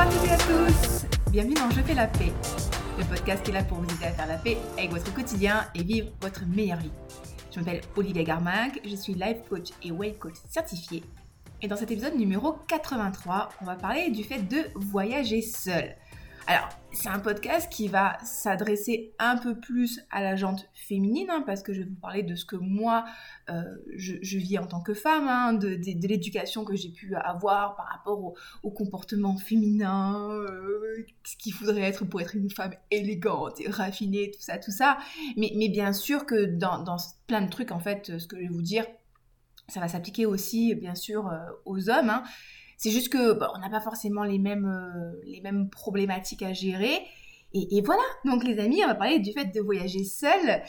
à toutes et à tous Bienvenue dans Je fais la paix, le podcast qui est là pour vous aider à faire la paix avec votre quotidien et vivre votre meilleure vie. Je m'appelle Olivia Garminck, je suis life coach et weight coach certifié. Et dans cet épisode numéro 83, on va parler du fait de voyager seul. Alors, c'est un podcast qui va s'adresser un peu plus à la jante féminine, hein, parce que je vais vous parler de ce que moi, euh, je, vis en tant que femme, hein, de, l'éducation que j'ai pu avoir par rapport au, comportement féminin, euh, ce qu'il faudrait être pour être une femme élégante et raffinée, tout ça, tout ça. Mais, bien sûr que dans, plein de trucs, en fait, ce que je vais vous dire, ça va s'appliquer aussi, bien sûr, euh, aux hommes. Hein. C'est juste que bah, on n'a pas forcément les mêmes, euh, les mêmes problématiques à gérer. Et, voilà, donc les amis, on va parler du fait de voyager seul.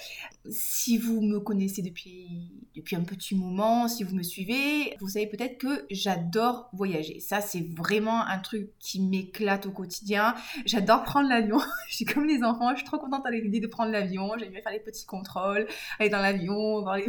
Si vous me connaissez depuis, depuis un petit moment, si vous me suivez, vous savez peut-être que j'adore voyager. Ça, c'est vraiment un truc qui m'éclate au quotidien. J'adore prendre l'avion. je suis comme les enfants, je suis trop contente avec l'idée de prendre l'avion. J'aime bien faire les petits contrôles, aller dans l'avion, voir les,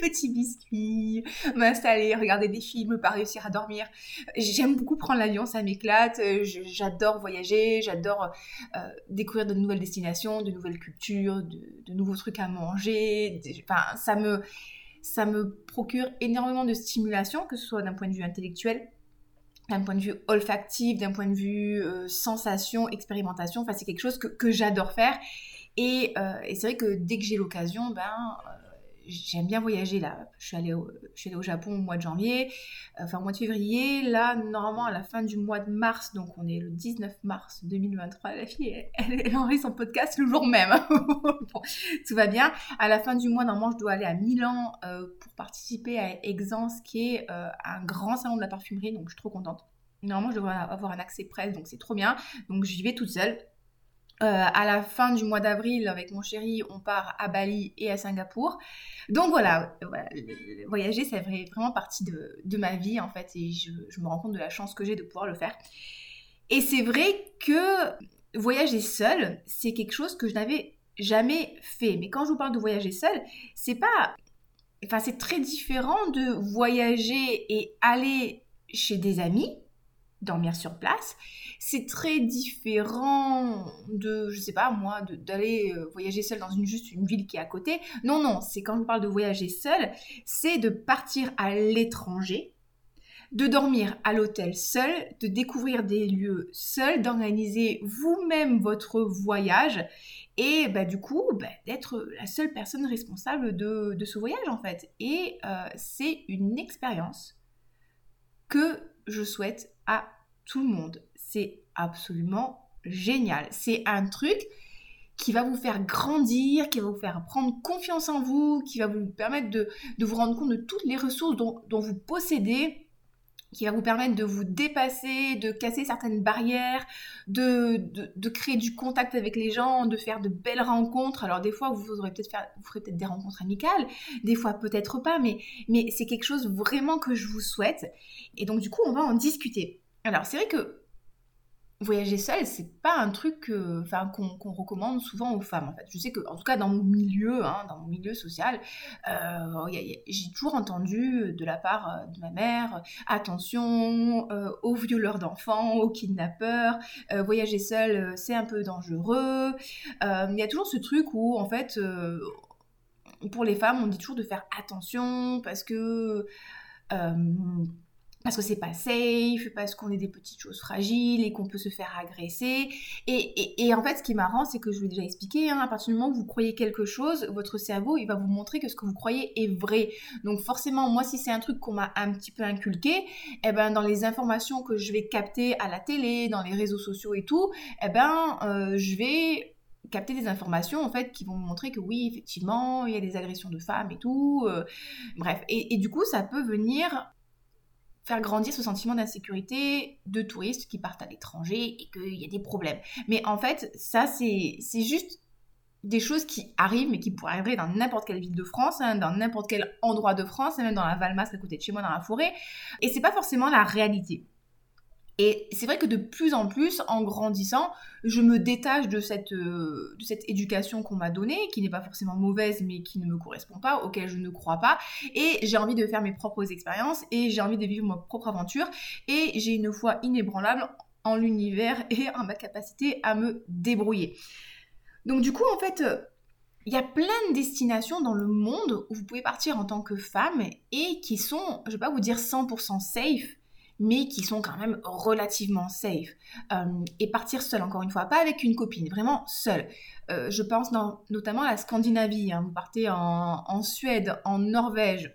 petits biscuits, m'installer, regarder des films, pas réussir à dormir. J'aime beaucoup prendre l'avion, ça m'éclate. J'adore voyager, j'adore... Euh, découvrir de nouvelles destinations, de nouvelles cultures, de, nouveaux trucs à manger. Enfin, ça me, ça me procure énormément de stimulation, que ce soit d'un point de vue intellectuel, d'un point de vue olfactif, d'un point de vue euh, sensation, expérimentation. Enfin, c'est quelque chose que, j'adore faire. Et, euh, et c'est vrai que dès que j'ai l'occasion, ben, j'aime bien voyager là. Je suis, allée au, Japon au mois de janvier, enfin au mois de février. Là, normalement, à la fin du mois de mars, donc on est le 19 mars 2023, la fille, elle, elle enregistre son podcast le jour même. tout va bien. À la fin du mois, normalement, je dois aller à Milan euh, pour participer à Exance, qui est euh, un grand salon de la parfumerie, donc je suis trop contente. Normalement, je devrais avoir un accès presse, donc c'est trop bien. Donc j'y vais toute seule. Euh, à la fin du mois d'avril, avec mon chéri, on part à Bali et à Singapour. Donc voilà, voyager, fait vraiment partie de, ma vie en fait, et je, me rends compte de la chance que j'ai de pouvoir le faire. Et c'est vrai que voyager seul, c'est quelque chose que je n'avais jamais fait. Mais quand je vous parle de voyager seul, c'est pas. Enfin, c'est très différent de voyager et aller chez des amis dormir sur place. C'est très différent de, je sais pas moi, d'aller euh, voyager seul dans une juste une ville qui est à côté. Non, non, c'est quand je parle de voyager seul, c'est de partir à l'étranger, de dormir à l'hôtel seul, de découvrir des lieux seul, d'organiser vous-même votre voyage et bah, du coup bah, d'être la seule personne responsable de, ce voyage en fait. Et euh, c'est une expérience que je souhaite à tout le monde. C'est absolument génial. C'est un truc qui va vous faire grandir, qui va vous faire prendre confiance en vous, qui va vous permettre de, vous rendre compte de toutes les ressources dont, vous possédez qui va vous permettre de vous dépasser, de casser certaines barrières, de, de, créer du contact avec les gens, de faire de belles rencontres. Alors des fois, vous, ferez peut-être des rencontres amicales, des fois peut-être pas, mais, mais c'est quelque chose vraiment que je vous souhaite. Et donc du coup, on va en discuter. Alors, c'est vrai que voyager seul, c'est pas un truc enfin, qu'on recommande souvent aux femmes. En fait. Je sais que, en tout cas, dans mon milieu, hein, dans mon milieu social, euh, j'ai toujours entendu de la part euh, de ma mère attention euh, aux violeurs d'enfants, aux kidnappeurs, voyager seul, c'est un peu dangereux. Il y a toujours ce truc où, en fait, pour les femmes, on dit toujours de faire attention parce que parce que c'est pas safe, parce qu'on est des petites choses fragiles et qu'on peut se faire agresser. Et, en fait, ce qui est marrant, c'est que je vous l'ai déjà expliqué, hein, à partir du moment où vous croyez quelque chose, votre cerveau, il va vous montrer que ce que vous croyez est vrai. Donc forcément, moi, si c'est un truc qu'on m'a un petit peu inculqué, eh ben, dans les informations que je vais capter à la télé, dans les réseaux sociaux et tout, eh ben, euh, je vais capter des informations en fait qui vont montrer que oui effectivement il y a des agressions de femmes et tout euh, bref et, du coup ça peut venir faire grandir ce sentiment d'insécurité de touristes qui partent à l'étranger et qu'il y a des problèmes. Mais en fait, ça, c'est juste des choses qui arrivent, mais qui pourraient arriver dans n'importe quelle ville de France, hein, dans n'importe quel endroit de France, même dans la Valmas à côté de chez moi, dans la forêt. Et c'est pas forcément la réalité. Et c'est vrai que de plus en plus, en grandissant, je me détache de cette, euh, de cette éducation qu'on m'a donnée, qui n'est pas forcément mauvaise, mais qui ne me correspond pas, auquel je ne crois pas. Et j'ai envie de faire mes propres expériences, et j'ai envie de vivre ma propre aventure. Et j'ai une foi inébranlable en l'univers et en ma capacité à me débrouiller. Donc du coup, en fait, il y a plein de destinations dans le monde où vous pouvez partir en tant que femme et qui sont, je ne vais pas vous dire 100% safe, mais qui sont quand même relativement safe. Euh, et partir seule, encore une fois, pas avec une copine, vraiment seule. Euh, je pense notamment à la Scandinavie. Hein. Vous partez en Suède, en Norvège,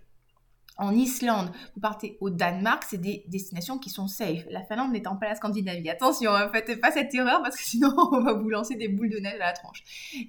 en Islande, vous partez au Danemark, c'est des destinations qui sont safe. La Finlande n'étant pas la Scandinavie. Attention, ne hein, faites pas cette erreur parce que sinon on va vous lancer des boules de neige à la tranche.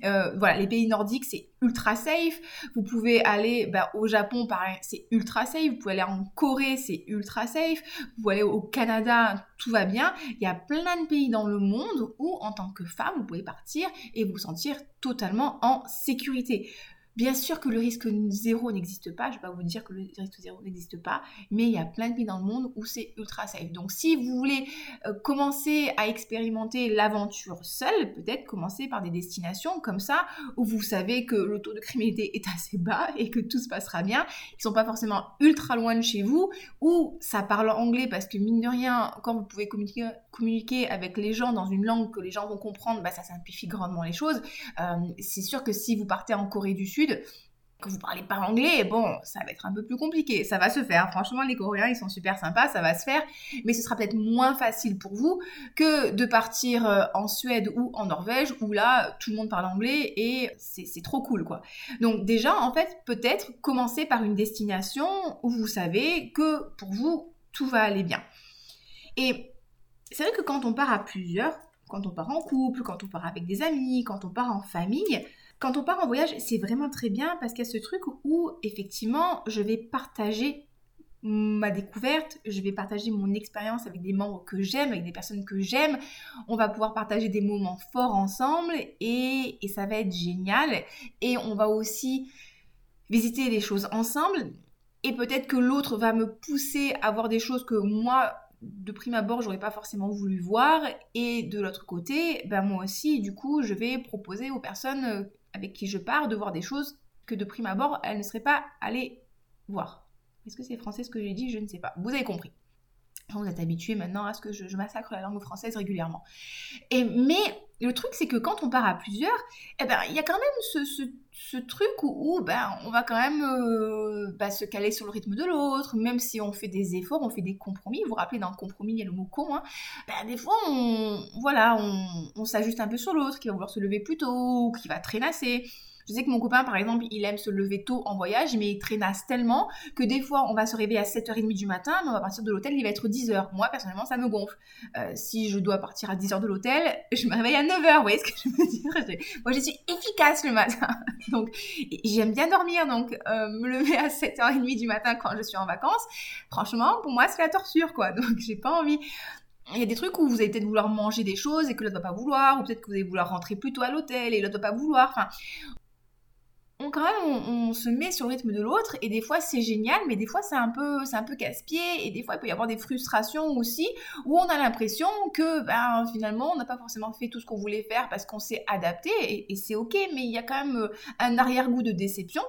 Euh, voilà, les pays nordiques, c'est ultra safe. Vous pouvez aller bah, au Japon, pareil, c'est ultra safe. Vous pouvez aller en Corée, c'est ultra safe. Vous pouvez aller au Canada, tout va bien. Il y a plein de pays dans le monde où, en tant que femme, vous pouvez partir et vous sentir totalement en sécurité. Bien sûr que le risque zéro n'existe pas, je ne vais pas vous dire que le risque zéro n'existe pas, mais il y a plein de pays dans le monde où c'est ultra safe. Donc si vous voulez euh, commencer à expérimenter l'aventure seule, peut-être commencer par des destinations comme ça, où vous savez que le taux de criminalité est assez bas et que tout se passera bien, qui ne sont pas forcément ultra loin de chez vous, où ça parle anglais parce que mine de rien, quand vous pouvez communiquer, communiquer avec les gens dans une langue que les gens vont comprendre, bah, ça simplifie grandement les choses. Euh, c'est sûr que si vous partez en Corée du Sud, que vous parlez pas anglais, bon, ça va être un peu plus compliqué. Ça va se faire. Franchement, les Coréens, ils sont super sympas, ça va se faire. Mais ce sera peut-être moins facile pour vous que de partir euh, en Suède ou en Norvège, où là, tout le monde parle anglais et c'est trop cool, quoi. Donc déjà, en fait, peut-être commencer par une destination où vous savez que pour vous, tout va aller bien. Et c'est vrai que quand on part à plusieurs, quand on part en couple, quand on part avec des amis, quand on part en famille, quand on part en voyage, c'est vraiment très bien parce qu'il y a ce truc où effectivement je vais partager ma découverte, je vais partager mon expérience avec des membres que j'aime, avec des personnes que j'aime. On va pouvoir partager des moments forts ensemble et, ça va être génial. Et on va aussi visiter des choses ensemble. Et peut-être que l'autre va me pousser à voir des choses que moi, de prime abord, j'aurais pas forcément voulu voir. Et de l'autre côté, ben moi aussi, du coup, je vais proposer aux personnes avec qui je pars de voir des choses que de prime abord, elles ne seraient pas allées voir. Est-ce que c'est français ce que j'ai dit? Je ne sais pas. Vous avez compris. Vous êtes habitué maintenant à ce que je, massacre la langue française régulièrement. Et, mais le truc, c'est que quand on part à plusieurs, eh ben, il y a quand même ce, truc où, ben, on va quand même euh, ben, se caler sur le rythme de l'autre, même si on fait des efforts, on fait des compromis. Vous vous rappelez, dans le compromis, il y a le mot con. Hein. Ben, des fois, voilà, on, s'ajuste un peu sur l'autre, qui va vouloir se lever plus tôt, qui va traînasser. Je sais que mon copain, par exemple, il aime se lever tôt en voyage, mais il traînasse tellement que des fois, on va se réveiller à 7h30 du matin, mais on va partir de l'hôtel, il va être 10h. Moi, personnellement, ça me gonfle. Euh, si je dois partir à 10h de l'hôtel, je me réveille à 9h, vous voyez ce que je veux dire? Moi, je suis efficace le matin. donc, j'aime bien dormir, donc euh, me lever à 7h30 du matin quand je suis en vacances, franchement, pour moi, c'est la torture, quoi. Donc, j'ai pas envie il y a des trucs où vous allez peut-être vouloir manger des choses et que l'autre va pas vouloir, ou peut-être que vous allez vouloir rentrer plus tôt à l'hôtel et l'autre va pas vouloir. Enfin, on, quand même, on, se met sur le rythme de l'autre et des fois c'est génial, mais des fois c'est un peu, c'est un peu casse-pied et des fois il peut y avoir des frustrations aussi où on a l'impression que ben, finalement on n'a pas forcément fait tout ce qu'on voulait faire parce qu'on s'est adapté et, c'est ok, mais il y a quand même euh, un arrière-goût de déception.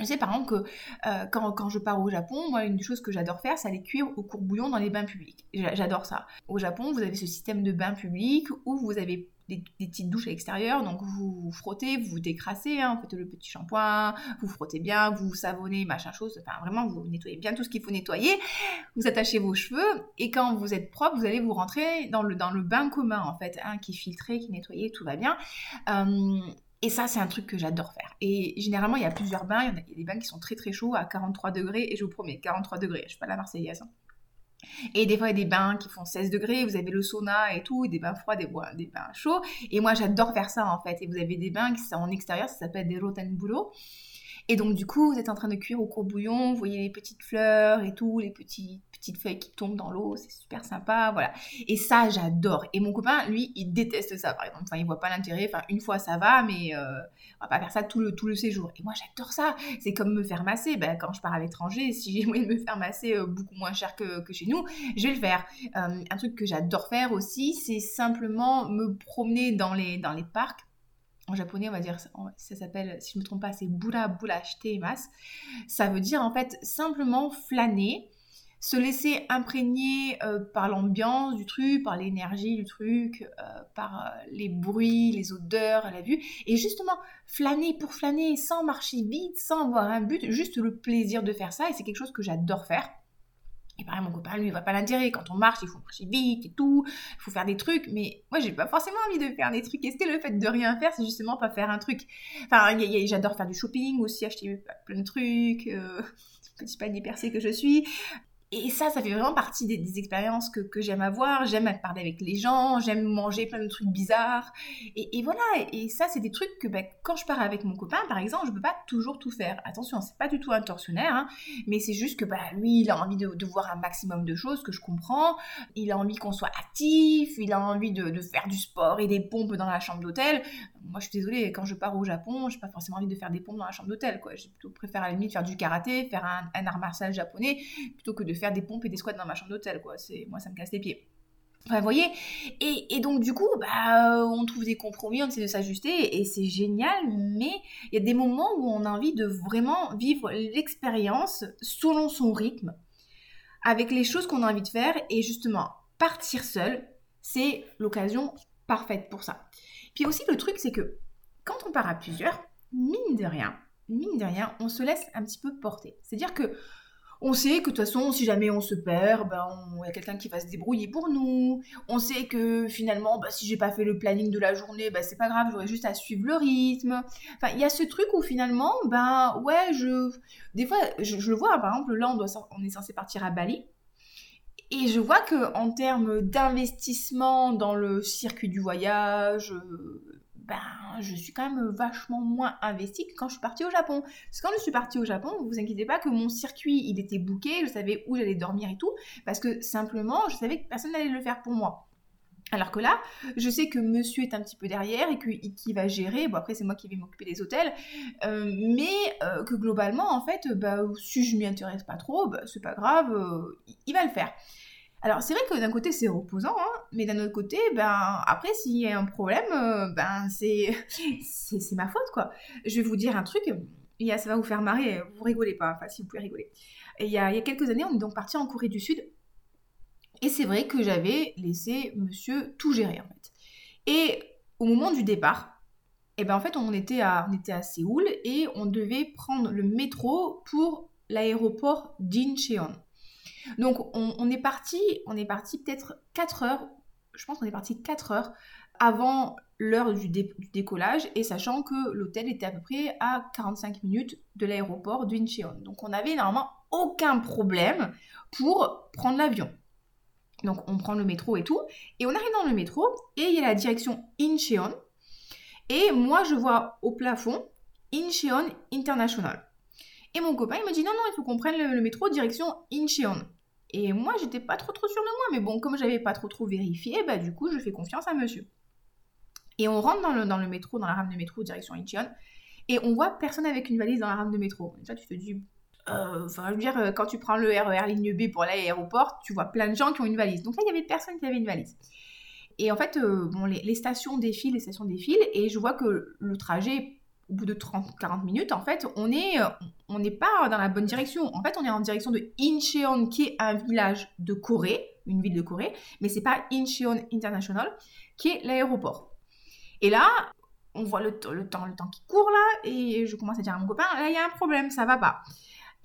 Je sais par exemple que euh, quand, quand, je pars au Japon, moi une des choses que j'adore faire, c'est aller cuire au courbouillon dans les bains publics. J'adore ça. Au Japon, vous avez ce système de bains publics où vous avez des, petites douches à l'extérieur, donc vous, frottez, vous vous décrassez, hein, vous faites le petit shampoing, vous frottez bien, vous savonnez, machin chose, enfin vraiment vous nettoyez bien tout ce qu'il faut nettoyer, vous attachez vos cheveux, et quand vous êtes propre, vous allez vous rentrer dans le, dans le bain commun en fait, hein, qui est filtré, qui nettoyé, tout va bien. Euh, et ça, c'est un truc que j'adore faire. Et généralement, il y a plusieurs bains. Il y, a, des bains qui sont très très chauds à 43 degrés. Et je vous promets, 43 degrés. Je suis pas la Marseillaise. Hein. Et des fois, il y a des bains qui font 16 degrés, vous avez le sauna et tout, des bains froids, des, des bains chauds. Et moi, j'adore faire ça en fait. Et vous avez des bains qui sont en extérieur, ça s'appelle des rotenbulo. Et donc, du coup, vous êtes en train de cuire au courbouillon, vous voyez les petites fleurs et tout, les petits, petites feuilles qui tombent dans l'eau, c'est super sympa, voilà. Et ça, j'adore. Et mon copain, lui, il déteste ça, par exemple. Enfin, il voit pas l'intérêt. Enfin, une fois, ça va, mais euh, on va pas faire ça tout le, tout le séjour. Et moi, j'adore ça. C'est comme me faire masser. Ben, quand je pars à l'étranger, si j'ai moyen de me faire masser euh, beaucoup moins cher que, que, chez nous, je vais le faire. Euh, un truc que j'adore faire aussi, c'est simplement me promener dans les, dans les parcs en japonais, on va dire, ça s'appelle, si je ne me trompe pas, c'est Bura Bura Shiteimasu. Ça veut dire en fait simplement flâner se laisser imprégner euh, par l'ambiance du truc, par l'énergie du truc, euh, par euh, les bruits, les odeurs, la vue, et justement flâner pour flâner, sans marcher vite, sans avoir un but, juste le plaisir de faire ça, et c'est quelque chose que j'adore faire. Et pareil, mon copain, lui, il voit pas l'intérêt. Quand on marche, il faut marcher vite et tout. Il faut faire des trucs. Mais moi, j'ai pas forcément envie de faire des trucs. Est-ce que le fait de rien faire, c'est justement pas faire un truc? Enfin, j'adore faire du shopping aussi, acheter plein de trucs. Petit panier percé que je suis et ça, ça fait vraiment partie des, expériences que, j'aime avoir. J'aime parler avec les gens, j'aime manger plein de trucs bizarres. Et, voilà, et, ça, c'est des trucs que ben, quand je pars avec mon copain, par exemple, je ne peux pas toujours tout faire. Attention, c'est pas du tout un tortionnaire, hein, mais c'est juste que ben, lui, il a envie de, voir un maximum de choses que je comprends. Il a envie qu'on soit actif, il a envie de, faire du sport et des pompes dans la chambre d'hôtel. Moi, je suis désolée, quand je pars au Japon, je n'ai pas forcément envie de faire des pompes dans la chambre d'hôtel. J'ai plutôt préféré à la limite faire du karaté, faire un, un art martial japonais, plutôt que de faire des pompes et des squats dans ma chambre d'hôtel, quoi. C'est, moi, ça me casse les pieds. Enfin, vous voyez et, donc, du coup, bah, on trouve des compromis, on essaie de s'ajuster, et c'est génial, mais il y a des moments où on a envie de vraiment vivre l'expérience selon son rythme, avec les choses qu'on a envie de faire, et justement, partir seul, c'est l'occasion parfaite pour ça. Puis aussi, le truc, c'est que quand on part à plusieurs, mine de rien, mine de rien, on se laisse un petit peu porter. C'est-à-dire que on sait que de toute façon, si jamais on se perd, ben, il y a quelqu'un qui va se débrouiller pour nous. On sait que finalement, ben, si j'ai pas fait le planning de la journée, ben, c'est pas grave, j'aurais juste à suivre le rythme. Enfin, il y a ce truc où finalement, ben ouais, je, des fois, je, le vois. Par exemple, là, on, on est censé partir à Bali. Et je vois que en termes d'investissement dans le circuit du voyage, ben, je suis quand même vachement moins investie que quand je suis partie au Japon. Parce que quand je suis partie au Japon, vous inquiétez pas que mon circuit, il était booké, je savais où j'allais dormir et tout, parce que simplement, je savais que personne n'allait le faire pour moi. Alors que là, je sais que monsieur est un petit peu derrière et qu'il va gérer. Bon, après, c'est moi qui vais m'occuper des hôtels. Euh, mais euh, que globalement, en fait, bah, si je m'y intéresse pas trop, bah, c'est pas grave, euh, il va le faire. Alors c'est vrai que d'un côté c'est reposant, hein, mais d'un autre côté, ben après s'il y a un problème, euh, ben c'est c'est ma faute quoi. Je vais vous dire un truc, a, ça va vous faire marrer, vous rigolez pas, enfin si vous pouvez rigoler. il, y a, quelques années, on est donc parti en Corée du Sud, et c'est vrai que j'avais laissé Monsieur tout gérer en fait. Et au moment du départ, et eh ben en fait on était à, on était à Séoul et on devait prendre le métro pour l'aéroport d'Incheon. Donc on, est parti, on est parti peut-être 4 heures, je pense qu'on est parti 4 heures avant l'heure du, décollage et sachant que l'hôtel était à peu près à 45 minutes de l'aéroport d'Incheon. Donc on n'avait normalement aucun problème pour prendre l'avion. Donc on prend le métro et tout, et on arrive dans le métro, et il y a la direction Incheon, et moi je vois au plafond Incheon International. Et mon copain, il me dit non, non, il faut qu'on prenne le, métro direction Incheon. Et moi, j'étais pas trop trop sûre de moi, mais bon, comme j'avais pas trop trop vérifié, bah du coup, je fais confiance à monsieur. Et on rentre dans le, dans le métro, dans la rame de métro direction Incheon, et on voit personne avec une valise dans la rame de métro. Et ça, tu te dis, euh, enfin, je veux dire, euh, quand tu prends le RER ligne B pour l'aéroport, tu vois plein de gens qui ont une valise. Donc là, il y avait personne qui avait une valise. Et en fait, euh, bon, les, les, stations défilent, les stations défilent, et je vois que le trajet au bout de 30-40 minutes, en fait, on est, euh, on n'est pas dans la bonne direction. En fait, on est en direction de Incheon, qui est un village de Corée, une ville de Corée, mais c'est pas Incheon International, qui est l'aéroport. Et là, on voit le, le, temps, le temps qui court là, et je commence à dire à mon copain, là, il y a un problème, ça va pas.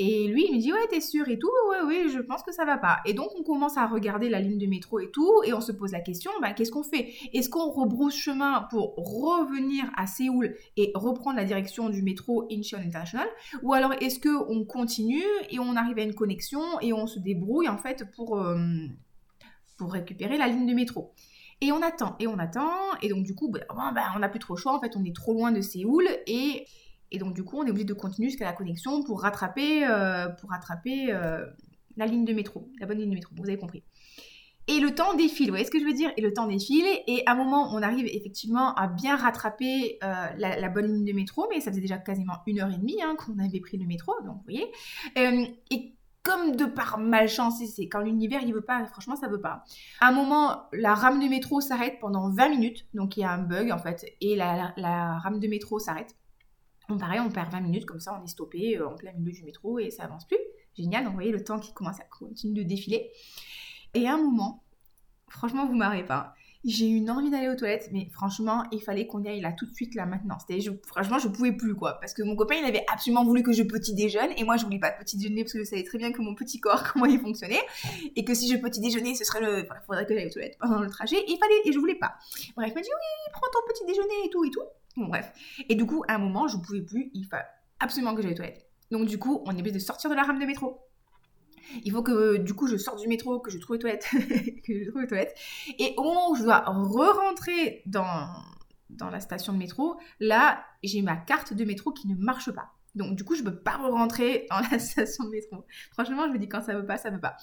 Et lui, il me dit, ouais, t'es sûr et tout, ouais, ouais, je pense que ça va pas. Et donc, on commence à regarder la ligne de métro et tout, et on se pose la question, bah, qu'est-ce qu'on fait? Est-ce qu'on rebrousse chemin pour revenir à Séoul et reprendre la direction du métro Incheon International? Ou alors, est-ce qu'on continue et on arrive à une connexion et on se débrouille, en fait, pour, euh, pour récupérer la ligne de métro? Et on attend, et on attend, et donc du coup, bah, bah, on n'a plus trop le choix, en fait, on est trop loin de Séoul, et et donc, du coup, on est obligé de continuer jusqu'à la connexion pour rattraper, euh, pour rattraper euh, la ligne de métro, la bonne ligne de métro. Vous avez compris. Et le temps défile, vous voyez ce que je veux dire? Et le temps défile, et à un moment, on arrive effectivement à bien rattraper euh, la, bonne ligne de métro, mais ça faisait déjà quasiment une heure et demie hein, qu'on avait pris le métro, donc vous voyez. et comme de par malchance, c'est quand l'univers il veut pas, franchement ça veut pas. À un moment, la rame de métro s'arrête pendant 20 minutes, donc il y a un bug en fait, et la, la rame de métro s'arrête. On pareil, on perd 20 minutes, comme ça on est stoppé euh, en plein milieu du métro et ça avance plus. génial. Donc vous voyez le temps qui commence à continuer de défiler. Et à un moment, franchement, vous m'arrêtez pas j'ai eu une envie d'aller aux toilettes, mais franchement, il fallait qu'on y aille là tout de suite, là maintenant. C'était, je, franchement, je pouvais plus, quoi. Parce que mon copain, il avait absolument voulu que je petit déjeune, et moi, je voulais pas petit déjeuner parce que je savais très bien que mon petit corps, comment il fonctionnait, et que si je petit déjeuner, ce serait le. Faudrait que j'aille aux toilettes pendant le trajet, et il fallait, et je voulais pas. Bref, il m'a dit, oui, prends ton petit déjeuner et tout, et tout. Bref. Et du coup, à un moment, je pouvais plus, il fallait absolument que j'aille aux toilettes. Donc, du coup, on est obligé de sortir de la rame de métro il faut que du coup je sorte du métro, que je trouve les toilettes, que je trouve les toilettes. Et au moment où je dois re-rentrer dans la station de métro, là j'ai ma carte de métro qui ne marche pas. Donc du coup, je ne peux pas rentrer dans la station de métro. Franchement, je me dis quand ça veut pas, ça veut pas.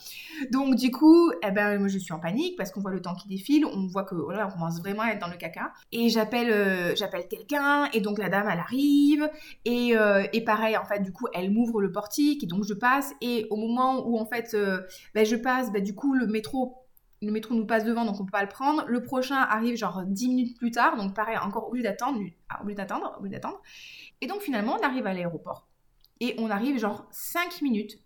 Donc du coup, eh ben je suis en panique parce qu'on voit le temps qui défile, on voit que on commence vraiment à être dans le caca. Et j'appelle euh, j'appelle quelqu'un et donc la dame elle arrive et, euh, et pareil en fait du coup elle m'ouvre le portique et donc je passe et au moment où en fait euh, ben, je passe, ben, du coup le métro le métro nous passe devant, donc on peut pas le prendre. Le prochain arrive genre 10 minutes plus tard, donc pareil, encore obligé d'attendre, obligé d'attendre, d'attendre. Et donc finalement, on arrive à l'aéroport. Et on arrive genre 5 minutes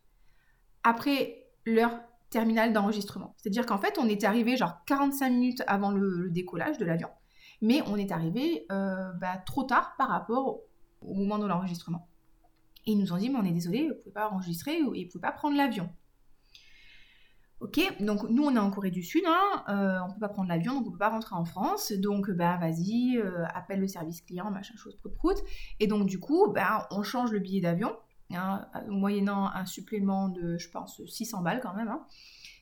après l'heure terminale d'enregistrement. C'est-à-dire qu'en fait, on était arrivé genre 45 minutes avant le, décollage de l'avion. Mais on est arrivé euh, bah, trop tard par rapport au, moment de l'enregistrement. Et ils nous ont dit, mais on est désolé, vous ne pouvez pas enregistrer et vous ne pouvez pas prendre l'avion. Ok, donc nous on est en Corée du Sud, hein, euh, on peut pas prendre l'avion, donc on peut pas rentrer en France, donc bah vas-y, euh, appelle le service client, machin chose, prout prout. Et donc du coup, bah, on change le billet d'avion, hein, moyennant un supplément de, je pense, 600 balles quand même. Hein.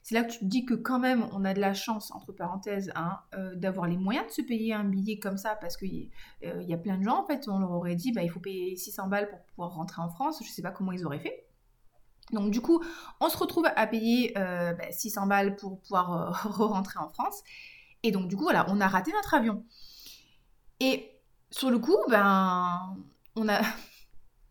C'est là que tu te dis que quand même on a de la chance, entre parenthèses, hein, euh, d'avoir les moyens de se payer un billet comme ça, parce qu'il y a plein de gens, en fait, on leur aurait dit, bah, il faut payer 600 balles pour pouvoir rentrer en France, je sais pas comment ils auraient fait. Donc du coup, on se retrouve à payer 600 euh, bah, balles pour pouvoir euh, re-rentrer en France. Et donc du coup, voilà, on a raté notre avion. Et sur le coup, ben, on a,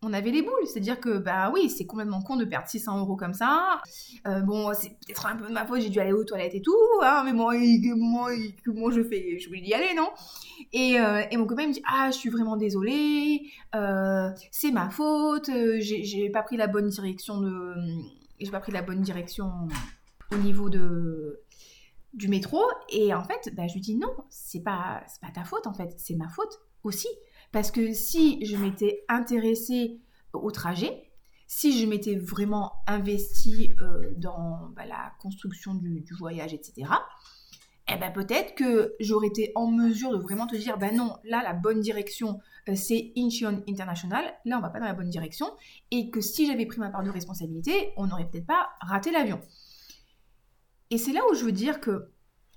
on avait les boules. C'est-à-dire que, bah oui, c'est complètement con de perdre 600 euros comme ça. Euh, bon, c'est peut-être un peu de ma faute, j'ai dû aller aux toilettes et tout, hein, mais moi, moi, comment je fais Je voulais y aller, non? Et, euh, et, mon copain me dit Ah, je suis vraiment désolée, euh, c'est ma faute, j'ai pas pris la bonne direction de. J'ai pas pris la bonne direction au niveau de du métro et en fait bah, je lui dis non c'est pas c'est pas ta faute en fait c'est ma faute aussi parce que si je m'étais intéressée au trajet, si je m'étais vraiment investie euh, dans bah, la construction du, voyage, etc., eh ben peut-être que j'aurais été en mesure de vraiment te dire, ben non, là la bonne direction euh, c'est Incheon International, là on va pas dans la bonne direction, et que si j'avais pris ma part de responsabilité, on n'aurait peut-être pas raté l'avion. Et c'est là où je veux dire que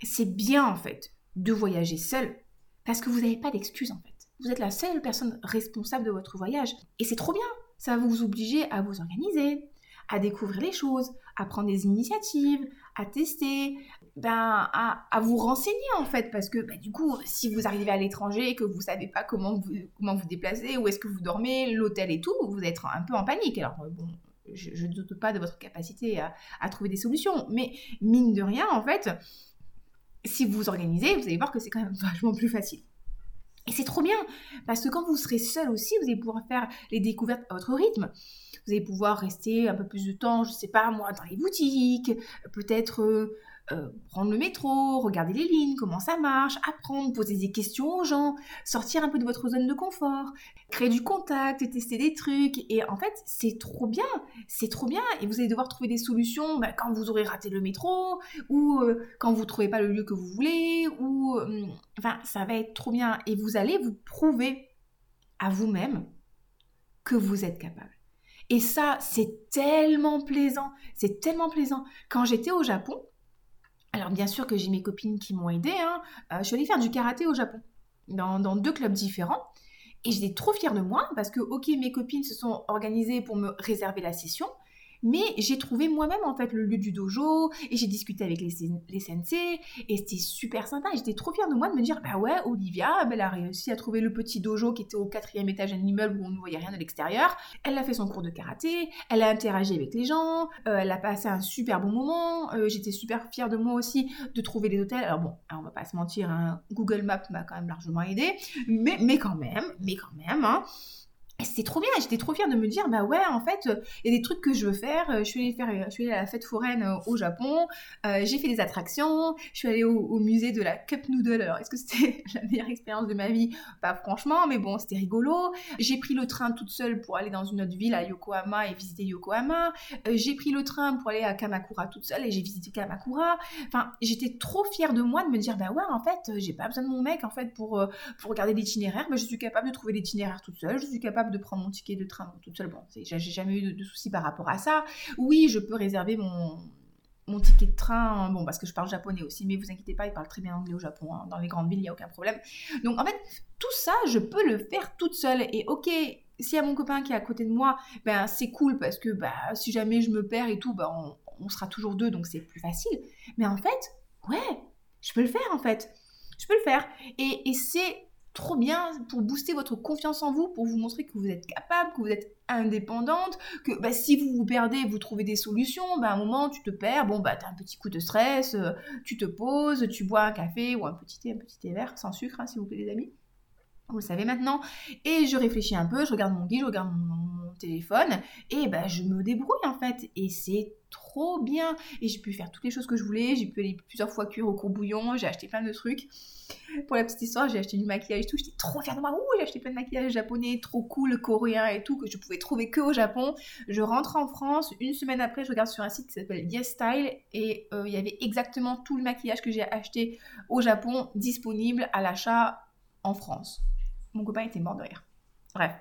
c'est bien en fait de voyager seul, parce que vous n'avez pas d'excuses en fait. Vous êtes la seule personne responsable de votre voyage. Et c'est trop bien. Ça va vous obliger à vous organiser, à découvrir les choses, à prendre des initiatives, à tester, ben, à, vous renseigner en fait. Parce que ben, du coup, si vous arrivez à l'étranger et que vous ne savez pas comment vous, comment vous déplacer, où est-ce que vous dormez, l'hôtel et tout, vous êtes un peu en panique. Alors bon, je ne doute pas de votre capacité à, trouver des solutions. Mais mine de rien, en fait, si vous vous organisez, vous allez voir que c'est quand même vachement plus facile. Et c'est trop bien, parce que quand vous serez seul aussi, vous allez pouvoir faire les découvertes à votre rythme. Vous allez pouvoir rester un peu plus de temps, je sais pas moi, dans les boutiques, peut-être euh, euh, prendre le métro, regarder les lignes, comment ça marche, apprendre, poser des questions aux gens, sortir un peu de votre zone de confort, créer du contact, tester des trucs. Et en fait, c'est trop bien, c'est trop bien. Et vous allez devoir trouver des solutions bah, quand vous aurez raté le métro, ou euh, quand vous ne trouvez pas le lieu que vous voulez, ou... Euh, enfin, ça va être trop bien. Et vous allez vous prouver à vous-même que vous êtes capable. Et ça, c'est tellement plaisant, c'est tellement plaisant. Quand j'étais au Japon, alors bien sûr que j'ai mes copines qui m'ont aidé. Hein. Euh, je suis allée faire du karaté au Japon, dans, dans deux clubs différents. Et j'étais trop fière de moi parce que, ok, mes copines se sont organisées pour me réserver la session, mais j'ai trouvé moi-même en fait le lieu du dojo et j'ai discuté avec les, les sensei et c'était super sympa. J'étais trop fière de moi de me dire bah ouais, Olivia, elle a réussi à trouver le petit dojo qui était au quatrième étage d'un immeuble où on ne voyait rien de l'extérieur. Elle a fait son cours de karaté, elle a interagi avec les gens, euh, elle a passé un super bon moment. Euh, j'étais super fière de moi aussi de trouver les hôtels. Alors bon, on va pas se mentir, hein, Google Maps m'a quand même largement aidé, mais, mais quand même, mais quand même, hein, c'était trop bien, j'étais trop fière de me dire, bah ouais, en fait, il y a des trucs que je veux faire. Je suis allée, faire, je suis allée à la fête foraine euh, au Japon, euh, j'ai fait des attractions, je suis allée au, musée de la Cup Noodle. Alors, est-ce que c'était la meilleure expérience de ma vie? Pas franchement, mais bon, c'était rigolo. J'ai pris le train toute seule pour aller dans une autre ville à Yokohama et visiter Yokohama. Euh, j'ai pris le train pour aller à Kamakura toute seule et j'ai visité Kamakura. Enfin, j'étais trop fière de moi de me dire, bah ouais, en fait, j'ai pas besoin de mon mec, en fait, pour, pour regarder l'itinéraire. mais je suis capable de trouver l'itinéraire toute seule, je suis capable de prendre mon ticket de train toute seule. Bon, j'ai jamais eu de, soucis par rapport à ça. Oui, je peux réserver mon, mon ticket de train, bon, parce que je parle japonais aussi, mais vous inquiétez pas, ils parlent très bien anglais au Japon. Hein. Dans les grandes villes, il n'y a aucun problème. Donc, en fait, tout ça, je peux le faire toute seule. Et ok, s'il y a mon copain qui est à côté de moi, ben c'est cool parce que bah, si jamais je me perds et tout, ben, on, sera toujours deux, donc c'est plus facile. Mais en fait, ouais, je peux le faire en fait. Je peux le faire. Et, et c'est trop bien pour booster votre confiance en vous, pour vous montrer que vous êtes capable, que vous êtes indépendante, que bah, si vous vous perdez, vous trouvez des solutions, bah, à un moment tu te perds, bon bah t'as un petit coup de stress, euh, tu te poses, tu bois un café ou un petit thé, un petit thé vert sans sucre, hein, s'il vous plaît les amis. Vous le savez maintenant. Et je réfléchis un peu, je regarde mon guide, je regarde mon, téléphone, et bah je me débrouille en fait. Et c'est trop bien. Et j'ai pu faire toutes les choses que je voulais, j'ai pu aller plusieurs fois cuire au courbouillon, j'ai acheté plein de trucs. Pour la petite histoire, j'ai acheté du maquillage et tout. J'étais trop fière de moi. Ouh, j'ai acheté plein de maquillage japonais, trop cool, coréen et tout, que je pouvais trouver que au Japon. Je rentre en France. Une semaine après, je regarde sur un site qui s'appelle Yes Style et euh, il y avait exactement tout le maquillage que j'ai acheté au Japon disponible à l'achat en France. Mon copain était mort de rire. Bref,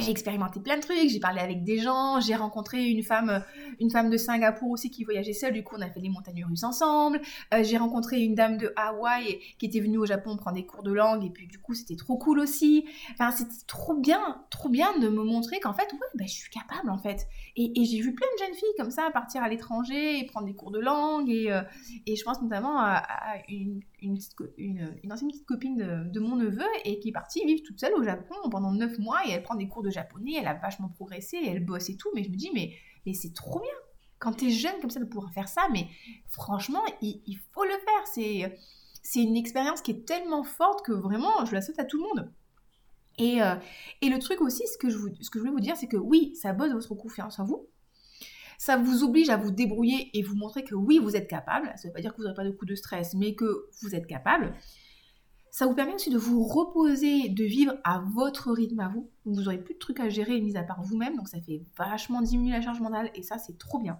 j'ai expérimenté plein de trucs, j'ai parlé avec des gens, j'ai rencontré une femme, une femme de Singapour aussi qui voyageait seule, du coup on a fait des montagnes russes ensemble. Euh, j'ai rencontré une dame de Hawaï qui était venue au Japon prendre des cours de langue et puis du coup c'était trop cool aussi. Enfin c'était trop bien, trop bien de me montrer qu'en fait ouais bah, je suis capable en fait. Et, j'ai vu plein de jeunes filles comme ça partir à l'étranger et prendre des cours de langue et, euh, et je pense notamment à, une, une, une, ancienne petite copine de, mon neveu et qui est partie vivre toute seule au Japon pendant 9 mois et prend des cours de japonais, elle a vachement progressé, elle bosse et tout, mais je me dis, mais, mais c'est trop bien. Quand tu es jeune comme ça de pouvoir faire ça, mais franchement, il, faut le faire. C'est, une expérience qui est tellement forte que vraiment, je la souhaite à tout le monde. Et, euh, et le truc aussi, ce que, je vous, ce que je voulais vous dire, c'est que oui, ça bosse votre confiance en vous. Ça vous oblige à vous débrouiller et vous montrer que oui, vous êtes capable. Ça ne veut pas dire que vous n'aurez pas de coup de stress, mais que vous êtes capable. Ça vous permet aussi de vous reposer, de vivre à votre rythme à vous. vous n'aurez plus de trucs à gérer mis à part vous-même, donc ça fait vachement diminuer la charge mentale et ça c'est trop bien.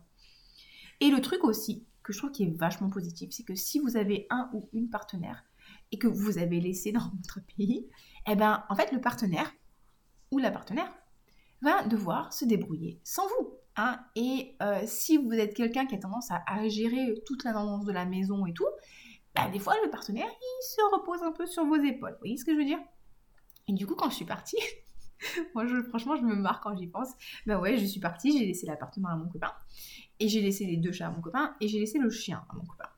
Et le truc aussi que je trouve qui est vachement positif, c'est que si vous avez un ou une partenaire et que vous avez laissé dans votre pays, eh ben en fait le partenaire ou la partenaire va devoir se débrouiller sans vous. Hein. Et euh, si vous êtes quelqu'un qui a tendance à, à gérer toute la tendance de la maison et tout, bah, des fois, le partenaire, il se repose un peu sur vos épaules. Vous voyez ce que je veux dire? Et du coup, quand je suis partie, moi, je, franchement, je me marre quand j'y pense. Bah ouais, je suis partie, j'ai laissé l'appartement à mon copain, et j'ai laissé les deux chats à mon copain, et j'ai laissé le chien à mon copain.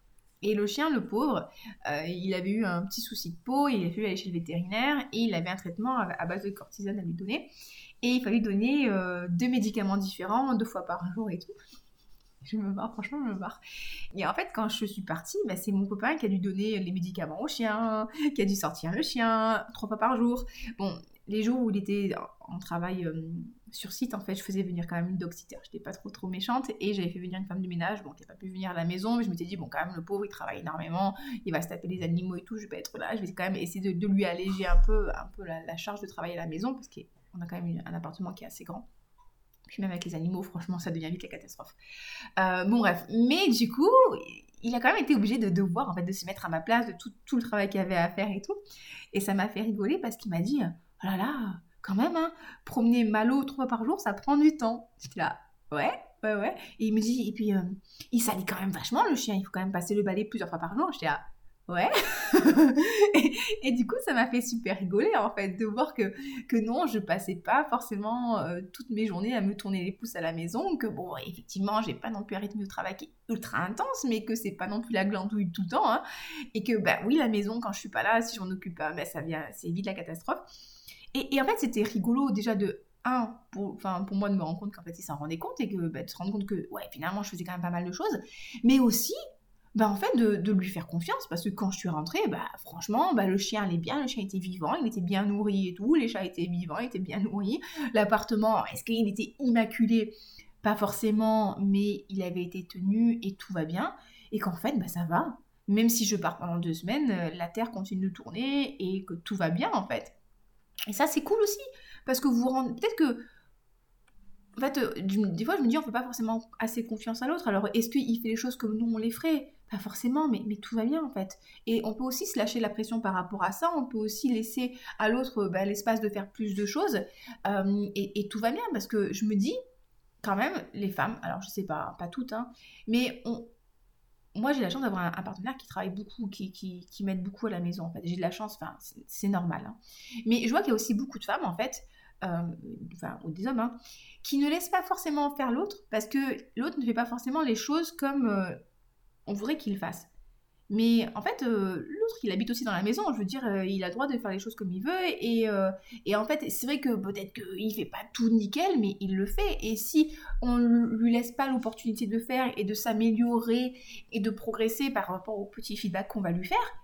Et le chien, le pauvre, euh, il avait eu un petit souci de peau, il a fallu aller chez le vétérinaire, et il avait un traitement à base de cortisone à lui donner. Et il fallait donner euh, deux médicaments différents, deux fois par jour et tout. Je me marre, franchement, je me marre. Et en fait, quand je suis partie, bah, c'est mon copain qui a dû donner les médicaments au chien, qui a dû sortir le chien trois fois par jour. Bon, les jours où il était en travail euh, sur site, en fait, je faisais venir quand même une Je n'étais pas trop trop méchante et j'avais fait venir une femme de ménage, bon, qui n'a pas pu venir à la maison, mais je m'étais dit, bon, quand même, le pauvre, il travaille énormément, il va se taper les animaux et tout, je vais pas être là, je vais quand même essayer de, lui alléger un peu, un peu la, la, charge de travail à la maison, parce qu'on a quand même un appartement qui est assez grand. Puis même avec les animaux, franchement, ça devient vite la catastrophe. Euh, bon, bref. Mais du coup, il a quand même été obligé de devoir, en fait, de se mettre à ma place, de tout, le travail qu'il avait à faire et tout. Et ça m'a fait rigoler parce qu'il m'a dit, oh là là, quand même, hein, promener Malo trois fois par jour, ça prend du temps. J'étais là, ouais, ouais, ouais. Et il me dit, et puis, euh, il salit quand même vachement le chien, il faut quand même passer le balai plusieurs fois par jour. J'étais là, ouais. et, du coup, ça m'a fait super rigoler en fait de voir que, que non, je passais pas forcément euh, toutes mes journées à me tourner les pouces à la maison, que bon, effectivement, j'ai pas non plus un rythme de travail qui est ultra intense, mais que c'est pas non plus la glandouille tout le temps, hein. et que bah oui, la maison quand je suis pas là, si je m'en occupe pas, bah, ça vient, c'est vite la catastrophe. Et, en fait, c'était rigolo déjà de un, pour, enfin, pour moi de me rendre compte qu'en fait, il s'en rendait compte et que bah, de se rendre compte que, ouais, finalement, je faisais quand même pas mal de choses, mais aussi bah en fait de, lui faire confiance parce que quand je suis rentrée, bah franchement, bah, le chien allait bien, le chien était vivant, il était bien nourri et tout, les chats étaient vivants, ils étaient bien nourris, l'appartement, est-ce qu'il était immaculé? Pas forcément, mais il avait été tenu et tout va bien, et qu'en fait, bah ça va. Même si je pars pendant deux semaines, euh, la Terre continue de tourner et que tout va bien en fait. Et ça c'est cool aussi, parce que vous vous rendez... Peut-être que en fait, euh, des fois, je me dis, on fait pas forcément assez confiance à l'autre. Alors, est-ce qu'il fait les choses comme nous, on les ferait? Pas forcément, mais, tout va bien, en fait. Et on peut aussi se lâcher la pression par rapport à ça. On peut aussi laisser à l'autre bah, l'espace de faire plus de choses. Euh, et, tout va bien, parce que je me dis, quand même, les femmes, alors je sais pas, pas toutes, hein, mais moi j'ai la chance d'avoir un, partenaire qui travaille beaucoup, qui, qui, qui m'aide beaucoup à la maison en fait. J'ai de la chance, enfin c'est normal. Hein. Mais je vois qu'il y a aussi beaucoup de femmes en fait euh, enfin, ou des hommes, hein, qui ne laissent pas forcément faire l'autre parce que l'autre ne fait pas forcément les choses comme euh, on voudrait qu'il fasse. Mais en fait, euh, l'autre, il habite aussi dans la maison. Je veux dire, il a le droit de faire les choses comme il veut. Et, et en fait, c'est vrai que peut-être qu'il fait pas tout nickel, mais il le fait. Et si on lui laisse pas l'opportunité de faire et de s'améliorer et de progresser par rapport au petit feedback qu'on va lui faire,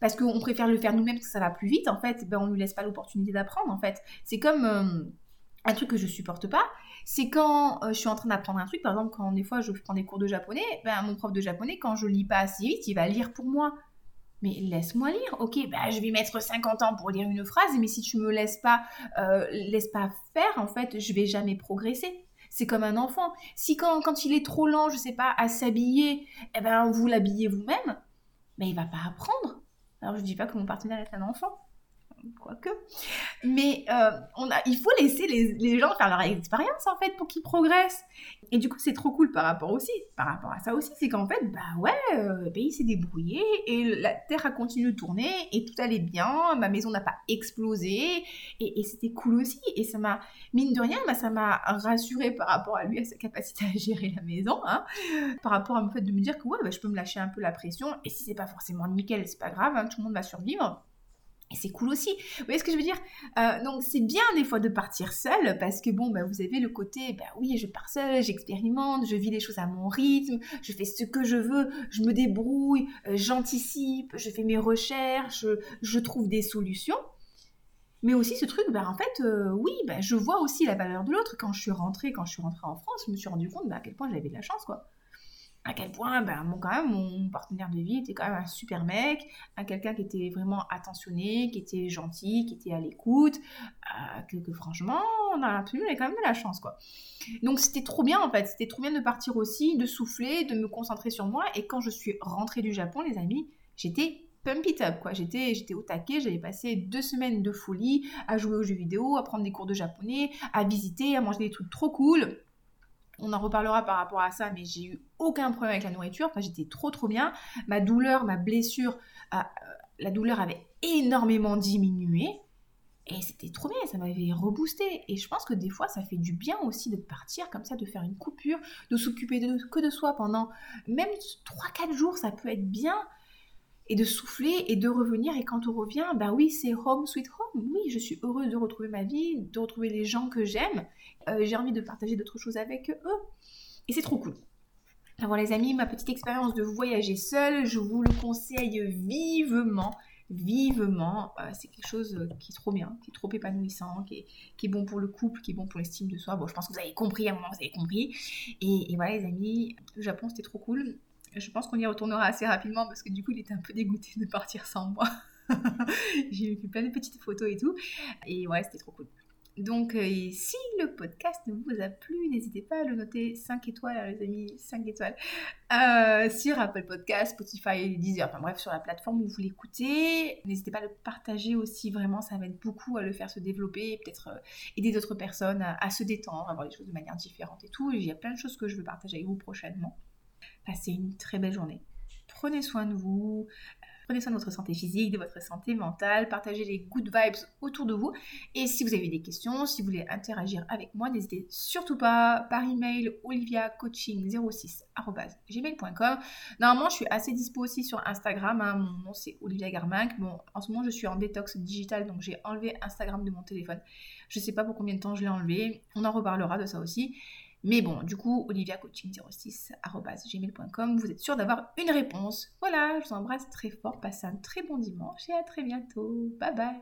parce qu'on préfère le faire nous-mêmes parce que ça va plus vite, en fait, ben on ne lui laisse pas l'opportunité d'apprendre, en fait. C'est comme euh, un truc que je supporte pas, c'est quand euh, je suis en train d'apprendre un truc, par exemple, quand des fois je prends des cours de japonais, ben mon prof de japonais, quand je lis pas assez vite, il va lire pour moi. Mais laisse-moi lire, ok, ben je vais mettre 50 ans pour lire une phrase, mais si tu me laisses pas, euh, laisse pas faire, en fait, je vais jamais progresser. C'est comme un enfant. Si quand, quand il est trop lent, je sais pas, à s'habiller, eh ben vous l'habillez vous-même, mais il va pas apprendre. Alors je dis pas que mon partenaire est un enfant, quoique. Mais euh, on a, il faut laisser les, gens faire leur expérience en fait pour qu'ils progressent. Et du coup, c'est trop cool par rapport aussi, par rapport à ça aussi, c'est qu'en fait, bah ouais, euh, le pays s'est débrouillé et la Terre a continué de tourner et tout allait bien, ma maison n'a pas explosé et, c'était cool aussi. Et ça m'a, mine de rien, bah, ça m'a rassuré par rapport à lui, à sa capacité à gérer la maison, hein, par rapport à fait de me dire que ouais, bah, je peux me lâcher un peu la pression et si c'est pas forcément nickel, c'est pas grave, hein, tout le monde va survivre. Et c'est cool aussi. Vous voyez ce que je veux dire? Euh, Donc c'est bien des fois de partir seul parce que bon, bah, vous avez le côté, bah oui, je pars seul, j'expérimente, je vis les choses à mon rythme, je fais ce que je veux, je me débrouille, euh, j'anticipe, je fais mes recherches, je, trouve des solutions. Mais aussi ce truc, bah, en fait, euh, oui, bah, je vois aussi la valeur de l'autre. Quand je suis rentrée, quand je suis rentrée en France, je me suis rendu compte bah, à quel point j'avais de la chance, quoi à quel point ben, mon, quand même, mon partenaire de vie était quand même un super mec, un quelqu'un qui était vraiment attentionné, qui était gentil, qui était à l'écoute, euh, que, franchement, on a absolument quand même de la chance, quoi. Donc c'était trop bien, en fait, c'était trop bien de partir aussi, de souffler, de me concentrer sur moi, et quand je suis rentrée du Japon, les amis, j'étais pump it up, quoi. J'étais, j'étais au taquet, j'avais passé deux semaines de folie à jouer aux jeux vidéo, à prendre des cours de japonais, à visiter, à manger des trucs trop cool on en reparlera par rapport à ça, mais j'ai eu aucun problème avec la nourriture. Enfin, j'étais trop trop bien. Ma douleur, ma blessure, euh, la douleur avait énormément diminué. Et c'était trop bien, ça m'avait reboosté. Et je pense que des fois, ça fait du bien aussi de partir comme ça, de faire une coupure, de s'occuper que de soi pendant même 3-4 jours, ça peut être bien et de souffler et de revenir. Et quand on revient, ben oui, c'est home sweet home. Oui, je suis heureuse de retrouver ma vie, de retrouver les gens que j'aime. Euh, j'ai envie de partager d'autres choses avec eux. Et c'est trop cool. Alors les amis, ma petite expérience de voyager seule, je vous le conseille vivement. Vivement, euh, c'est quelque chose qui est trop bien, qui est trop épanouissant, qui est, qui est bon pour le couple, qui est bon pour l'estime de soi. Bon, je pense que vous avez compris à un moment, vous avez compris. Et, et voilà les amis, le Japon c'était trop cool. Je pense qu'on y retournera assez rapidement parce que du coup, il était un peu dégoûté de partir sans moi. J'ai fait plein de petites photos et tout. Et ouais, c'était trop cool. Donc, euh, si le podcast vous a plu, n'hésitez pas à le noter 5 étoiles, hein, les amis, 5 étoiles, euh, sur Apple Podcast, Spotify, Deezer, enfin bref, sur la plateforme où vous l'écoutez. N'hésitez pas à le partager aussi, vraiment, ça m'aide beaucoup à le faire se développer, peut-être euh, aider d'autres personnes à, se détendre, à voir les choses de manière différente et tout. Il y a plein de choses que je veux partager avec vous prochainement. Passez une très belle journée. Prenez soin de vous, prenez soin de votre santé physique, de votre santé mentale, partagez les good vibes autour de vous. Et si vous avez des questions, si vous voulez interagir avec moi, n'hésitez surtout pas par email oliviacoaching06.gmail.com. Normalement, je suis assez dispo aussi sur Instagram. Hein. Mon nom c'est Olivia Garminck. Bon, en ce moment, je suis en détox digital, donc j'ai enlevé Instagram de mon téléphone. Je ne sais pas pour combien de temps je l'ai enlevé. On en reparlera de ça aussi. Mais bon, du coup, oliviacoaching06.gmail.com, vous êtes sûr d'avoir une réponse. Voilà, je vous embrasse très fort, passez un très bon dimanche et à très bientôt. Bye bye